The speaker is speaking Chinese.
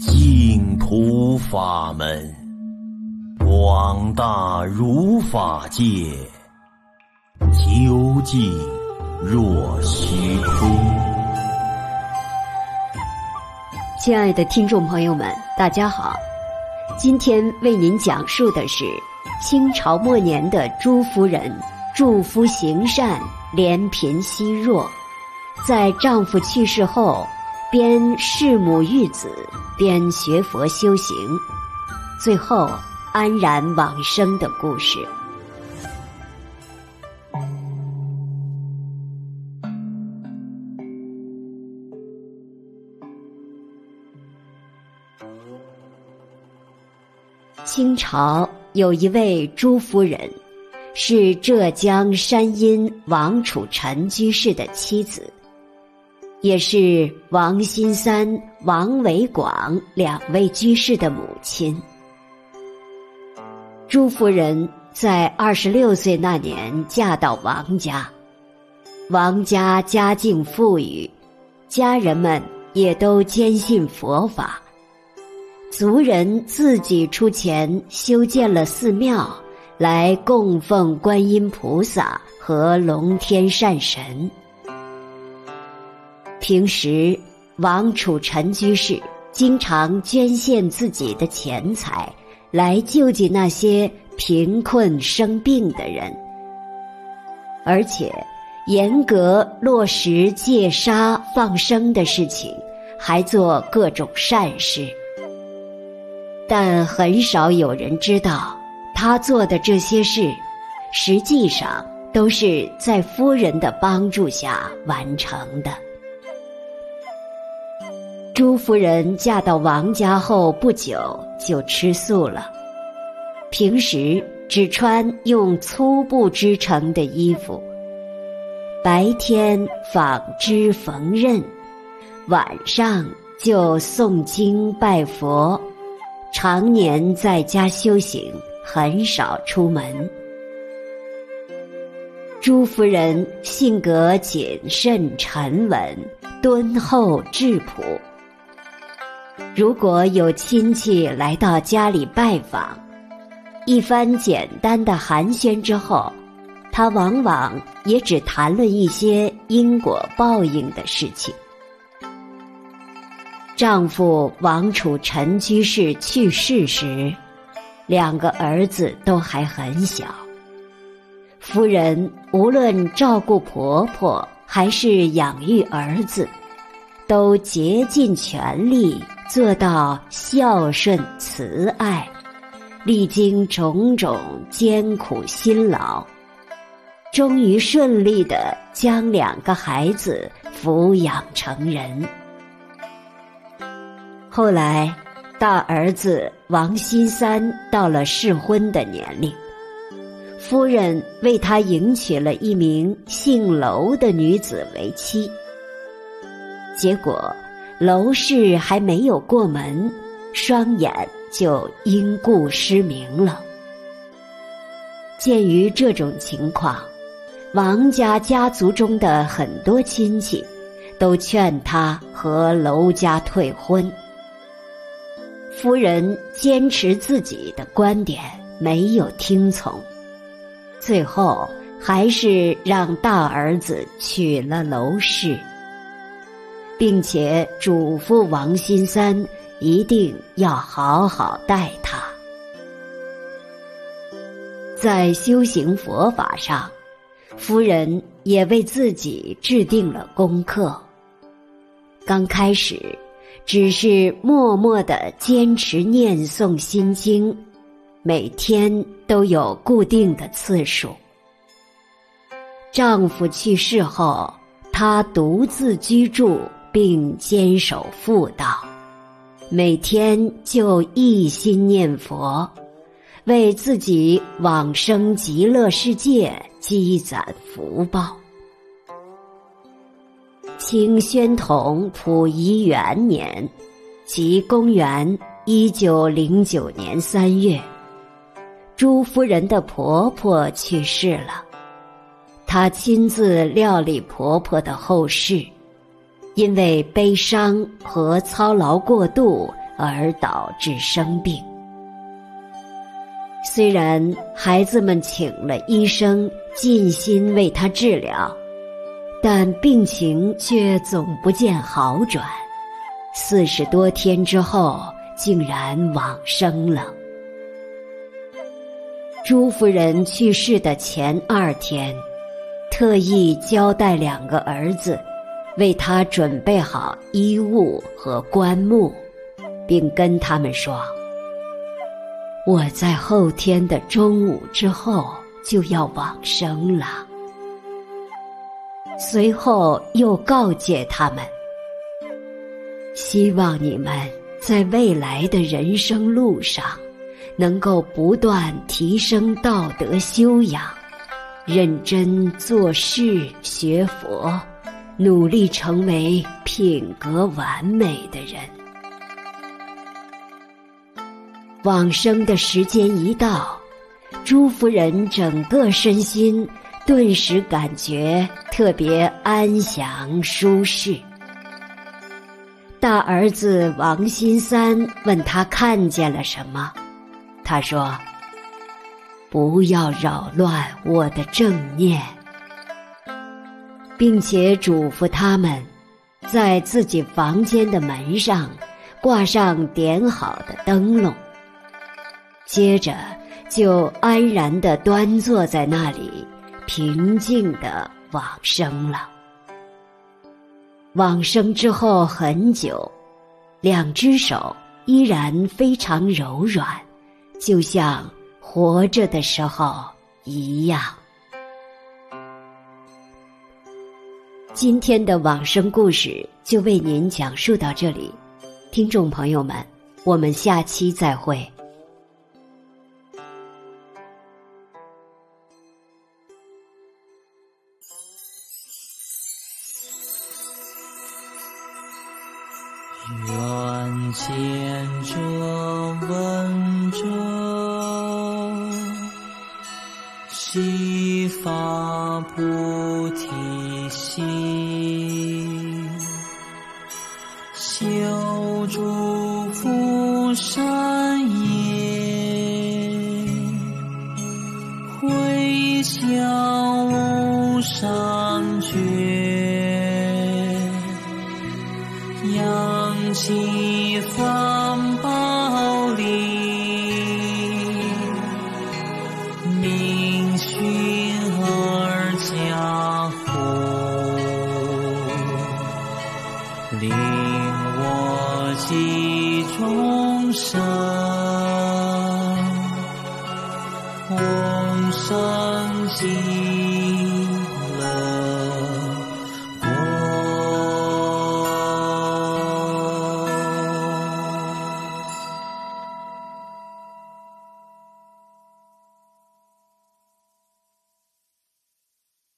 净土法门，广大如法界，究竟若虚空。亲爱的听众朋友们，大家好，今天为您讲述的是清朝末年的朱夫人，祝夫行善，怜贫惜弱，在丈夫去世后，边侍母育子，边学佛修行，最后安然往生的故事。清朝有一位朱夫人，是浙江山阴王储陈居士的妻子。也是王新三、王维广两位居士的母亲。朱夫人在二十六岁那年嫁到王家，王家家境富裕，家人们也都坚信佛法，族人自己出钱修建了寺庙，来供奉观音菩萨和龙天善神。平时，王储臣居士经常捐献自己的钱财，来救济那些贫困生病的人，而且严格落实戒杀放生的事情，还做各种善事。但很少有人知道，他做的这些事，实际上都是在夫人的帮助下完成的。朱夫人嫁到王家后不久就吃素了，平时只穿用粗布织成的衣服，白天纺织缝纫，晚上就诵经拜佛，常年在家修行，很少出门。朱夫人性格谨慎沉稳，敦厚质朴。如果有亲戚来到家里拜访，一番简单的寒暄之后，她往往也只谈论一些因果报应的事情。丈夫王楚陈居士去世时，两个儿子都还很小，夫人无论照顾婆婆还是养育儿子，都竭尽全力。做到孝顺慈爱，历经种种艰苦辛劳，终于顺利地将两个孩子抚养成人。后来，大儿子王新三到了适婚的年龄，夫人为他迎娶了一名姓楼的女子为妻，结果。楼氏还没有过门，双眼就因故失明了。鉴于这种情况，王家家族中的很多亲戚都劝他和楼家退婚。夫人坚持自己的观点，没有听从，最后还是让大儿子娶了楼氏。并且嘱咐王新三一定要好好待他。在修行佛法上，夫人也为自己制定了功课。刚开始，只是默默地坚持念诵心经，每天都有固定的次数。丈夫去世后，她独自居住。并坚守妇道，每天就一心念佛，为自己往生极乐世界积攒福报。清宣统溥仪元年，即公元一九零九年三月，朱夫人的婆婆去世了，她亲自料理婆婆的后事。因为悲伤和操劳过度而导致生病。虽然孩子们请了医生，尽心为他治疗，但病情却总不见好转。四十多天之后，竟然往生了。朱夫人去世的前二天，特意交代两个儿子，为他准备好衣物和棺木，并跟他们说。我在后天的中午之后就要往生了。随后又告诫他们：希望你们在未来的人生路上，能够不断提升道德修养，认真做事学佛，努力成为品格完美的人。往生的时间一到，朱夫人整个身心顿时感觉特别安详舒适。大儿子王新三问他看见了什么，他说：“不要扰乱我的正念，并且嘱咐他们，在自己房间的门上挂上点好的灯笼。”接着就安然地端坐在那里，平静地往生了。往生之后很久，两只手依然非常柔软，就像活着的时候一样。今天的往生故事就为您讲述到这里，听众朋友们，我们下期再会。愿见者闻悉发菩提心，修诸福善业，回向无上觉。扬起方生，往生极。